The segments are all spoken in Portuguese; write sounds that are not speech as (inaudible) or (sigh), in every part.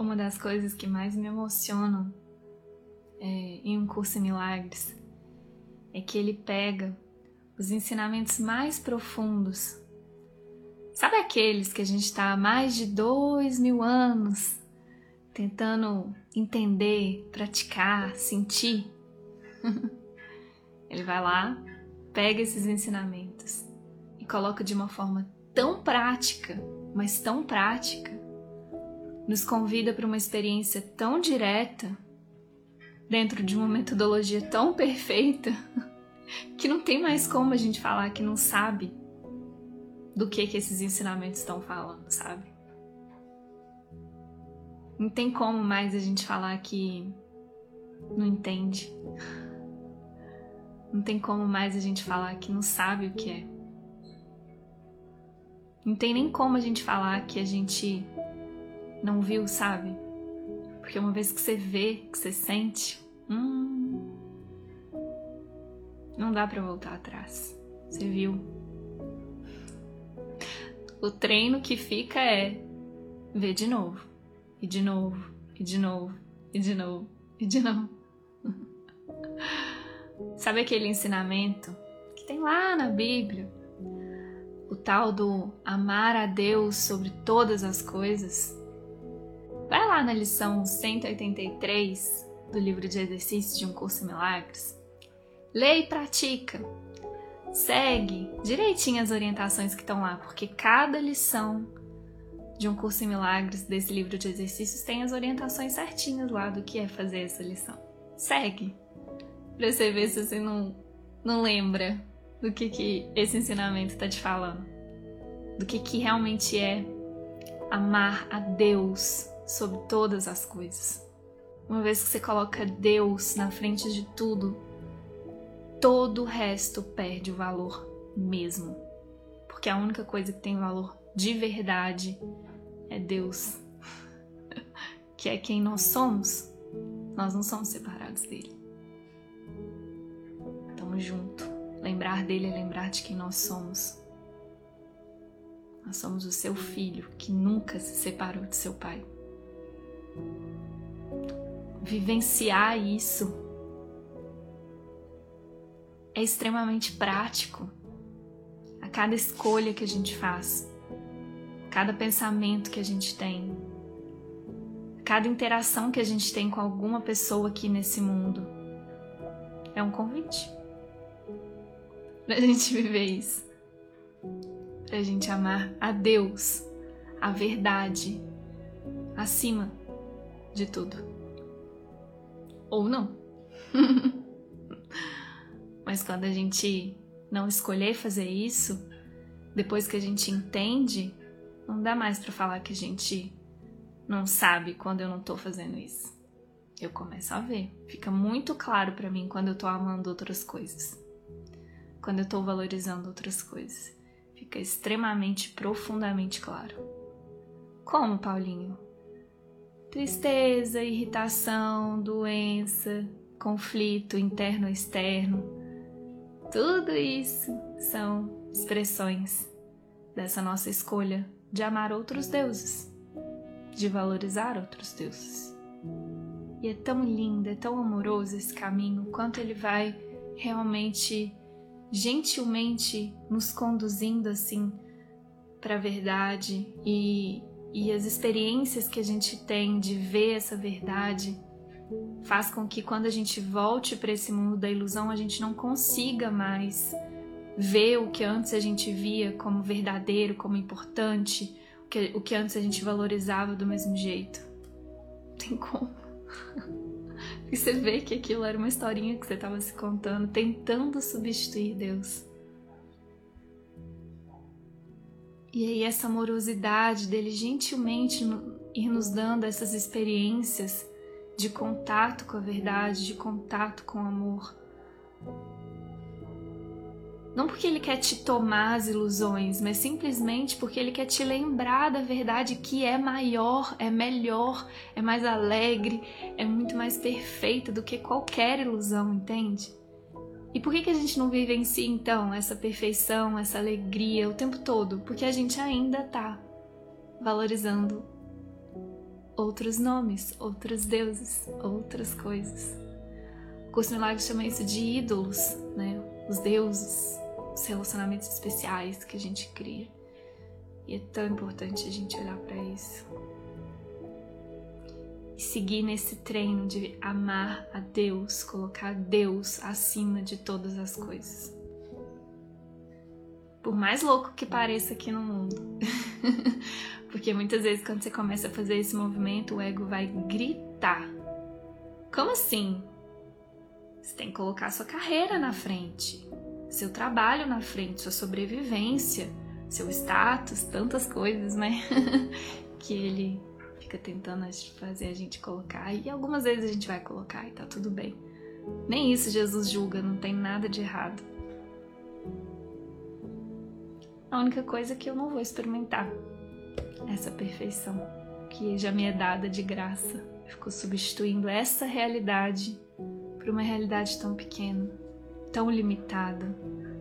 Uma das coisas que mais me emocionam é, em um curso em milagres é que ele pega os ensinamentos mais profundos. Sabe aqueles que a gente está há mais de dois mil anos tentando entender, praticar, sentir? (laughs) ele vai lá, pega esses ensinamentos e coloca de uma forma tão prática, mas tão prática, nos convida para uma experiência tão direta, dentro de uma metodologia tão perfeita, (laughs) que não tem mais como a gente falar que não sabe do que que esses ensinamentos estão falando, sabe? Não tem como mais a gente falar que não entende. Não tem como mais a gente falar que não sabe o que é. Não tem nem como a gente falar que a gente não viu, sabe? Porque uma vez que você vê, que você sente, hum, não dá para voltar atrás. Você viu? O treino que fica é ver de novo, e de novo, e de novo, e de novo, e de novo. (laughs) Sabe aquele ensinamento que tem lá na Bíblia? O tal do amar a Deus sobre todas as coisas? Vai lá na lição 183 do livro de exercícios de um curso em milagres. Lê e pratica. Segue direitinho as orientações que estão lá, porque cada lição de um curso em milagres desse livro de exercícios tem as orientações certinhas lá do que é fazer essa lição. Segue pra você ver se você não, não lembra do que, que esse ensinamento está te falando. Do que, que realmente é amar a Deus sobre todas as coisas. Uma vez que você coloca Deus na frente de tudo, todo o resto perde o valor mesmo. Porque a única coisa que tem valor de verdade é Deus, (laughs) que é quem nós somos. Nós não somos separados dele junto. Lembrar dele é lembrar de quem nós somos. Nós somos o seu filho que nunca se separou de seu pai. Vivenciar isso é extremamente prático. A cada escolha que a gente faz, cada pensamento que a gente tem, cada interação que a gente tem com alguma pessoa aqui nesse mundo, é um convite pra (laughs) gente viver isso. Pra gente amar a Deus, a verdade, acima de tudo. Ou não. (laughs) Mas quando a gente não escolher fazer isso, depois que a gente entende, não dá mais para falar que a gente não sabe quando eu não tô fazendo isso. Eu começo a ver. Fica muito claro para mim quando eu tô amando outras coisas quando eu estou valorizando outras coisas. Fica extremamente, profundamente claro. Como, Paulinho? Tristeza, irritação, doença, conflito interno e externo. Tudo isso são expressões dessa nossa escolha de amar outros deuses, de valorizar outros deuses. E é tão lindo, é tão amoroso esse caminho, quanto ele vai realmente gentilmente nos conduzindo assim para a verdade e, e as experiências que a gente tem de ver essa verdade faz com que quando a gente volte para esse mundo da ilusão a gente não consiga mais ver o que antes a gente via como verdadeiro, como importante, o que, o que antes a gente valorizava do mesmo jeito. Não tem como. (laughs) E você vê que aquilo era uma historinha que você estava se contando, tentando substituir Deus. E aí, essa amorosidade dele gentilmente ir nos dando essas experiências de contato com a verdade, de contato com o amor, não porque ele quer te tomar as ilusões, mas simplesmente porque ele quer te lembrar da verdade que é maior, é melhor, é mais alegre, é muito mais perfeita do que qualquer ilusão, entende? E por que, que a gente não vive em si então essa perfeição, essa alegria o tempo todo? Porque a gente ainda tá valorizando outros nomes, outros deuses, outras coisas. O curso Milagre chama isso de ídolos, né? Os deuses, os relacionamentos especiais que a gente cria. E é tão importante a gente olhar para isso. E seguir nesse treino de amar a Deus, colocar Deus acima de todas as coisas. Por mais louco que pareça aqui no mundo. (laughs) Porque muitas vezes quando você começa a fazer esse movimento, o ego vai gritar. Como assim? Você tem que colocar sua carreira na frente, seu trabalho na frente, sua sobrevivência, seu status, tantas coisas, né? (laughs) que ele fica tentando fazer a gente colocar. E algumas vezes a gente vai colocar e tá tudo bem. Nem isso Jesus julga, não tem nada de errado. A única coisa é que eu não vou experimentar essa perfeição que já me é dada de graça. Ficou substituindo essa realidade por uma realidade tão pequena, tão limitada,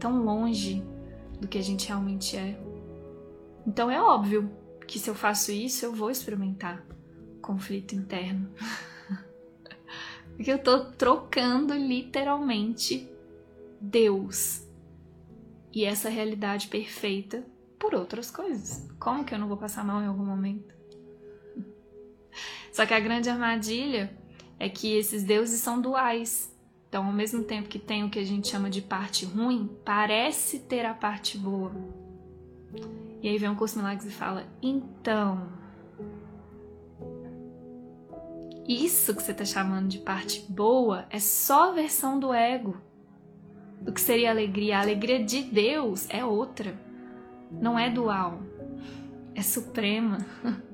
tão longe do que a gente realmente é. Então é óbvio que se eu faço isso, eu vou experimentar conflito interno. (laughs) Porque eu tô trocando literalmente Deus e essa realidade perfeita por outras coisas. Como que eu não vou passar mal em algum momento? (laughs) Só que a grande armadilha é que esses deuses são duais. Então, ao mesmo tempo que tem o que a gente chama de parte ruim, parece ter a parte boa. E aí vem o curso Milagres e fala: então, isso que você está chamando de parte boa é só a versão do ego do que seria alegria. A alegria de Deus é outra não é dual, é suprema. (laughs)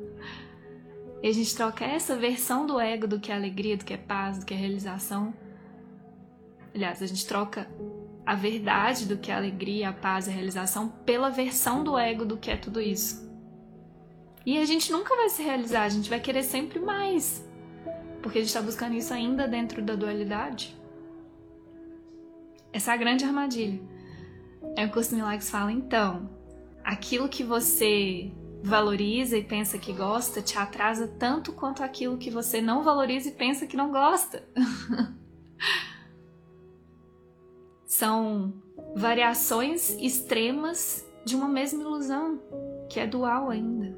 E a gente troca essa versão do ego do que é alegria, do que é paz, do que é realização. Aliás, a gente troca a verdade do que é alegria, a paz a realização pela versão do ego do que é tudo isso. E a gente nunca vai se realizar, a gente vai querer sempre mais. Porque a gente está buscando isso ainda dentro da dualidade. Essa é a grande armadilha. É o curso Milagres fala, então, aquilo que você valoriza e pensa que gosta te atrasa tanto quanto aquilo que você não valoriza e pensa que não gosta. (laughs) São variações extremas de uma mesma ilusão, que é dual ainda.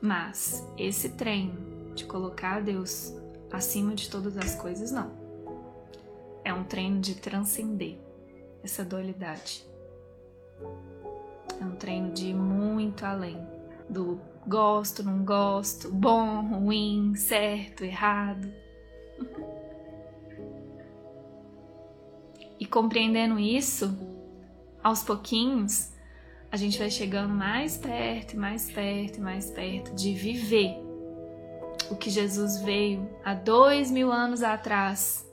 Mas esse treino de colocar Deus acima de todas as coisas, não. É um treino de transcender essa dualidade. É um treino de ir muito além do gosto, não gosto, bom, ruim, certo, errado. Compreendendo isso, aos pouquinhos, a gente vai chegando mais perto, mais perto, mais perto de viver o que Jesus veio há dois mil anos atrás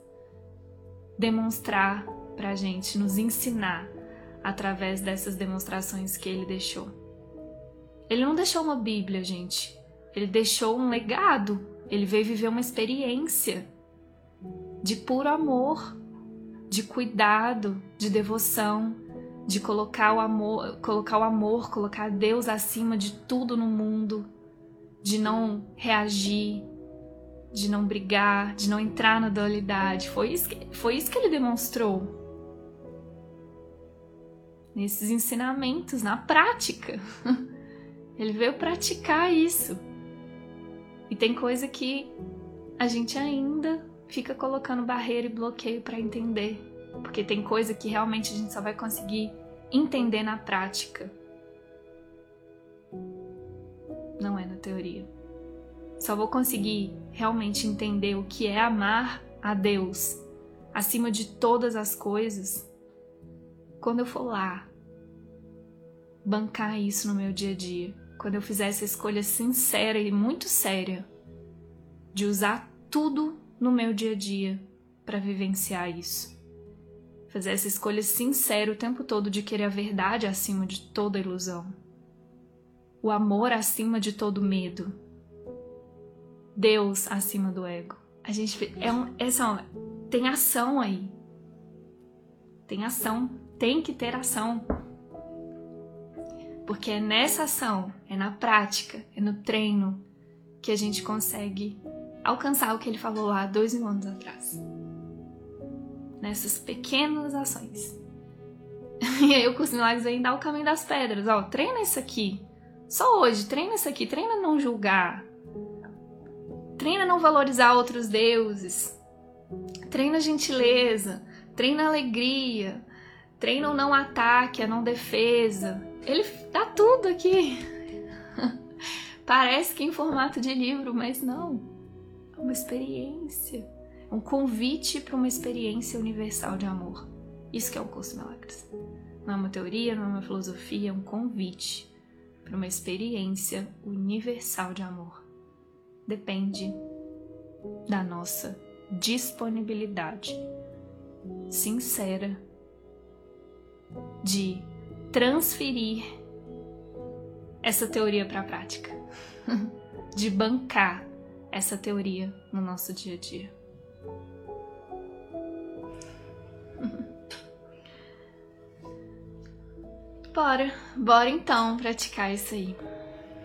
demonstrar pra gente, nos ensinar através dessas demonstrações que ele deixou. Ele não deixou uma Bíblia, gente. Ele deixou um legado. Ele veio viver uma experiência de puro amor, de cuidado, de devoção, de colocar o amor, colocar o amor, colocar Deus acima de tudo no mundo, de não reagir, de não brigar, de não entrar na dualidade. Foi isso que, foi isso que ele demonstrou nesses ensinamentos, na prática. (laughs) Ele veio praticar isso. E tem coisa que a gente ainda fica colocando barreira e bloqueio para entender, porque tem coisa que realmente a gente só vai conseguir entender na prática. Não é na teoria. Só vou conseguir realmente entender o que é amar a Deus acima de todas as coisas quando eu for lá bancar isso no meu dia a dia, quando eu fizer essa escolha sincera e muito séria de usar tudo no meu dia a dia para vivenciar isso. Fazer essa escolha sincera o tempo todo de querer a verdade acima de toda ilusão. O amor acima de todo medo. Deus acima do ego. A gente é um, essa tem ação aí. Tem ação, tem que ter ação. Porque é nessa ação, é na prática, é no treino que a gente consegue alcançar o que ele falou lá dois mil anos atrás. Nessas pequenas ações. (laughs) E aí o curso de milagres vem dar o caminho das pedras. Ó, treina isso aqui. Só hoje, treina isso aqui. Treina não julgar. Treina não valorizar outros deuses. Treina gentileza. Treina alegria. Treina o não ataque, a não defesa. Ele dá tudo aqui. (laughs) Parece que em formato de livro, mas não. É uma experiência. Um convite para uma experiência universal de amor. Isso que é o curso de milagres. Não é uma teoria, não é uma filosofia, é um convite para uma experiência universal de amor. Depende da nossa disponibilidade sincera de transferir essa teoria para a prática, (laughs) de bancar essa teoria no nosso dia a dia. (laughs) Bora, bora então praticar isso aí.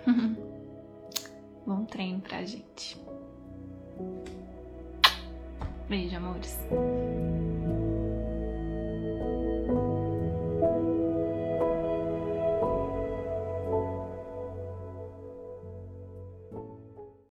(laughs) Bom treino pra gente. Beijo, amores.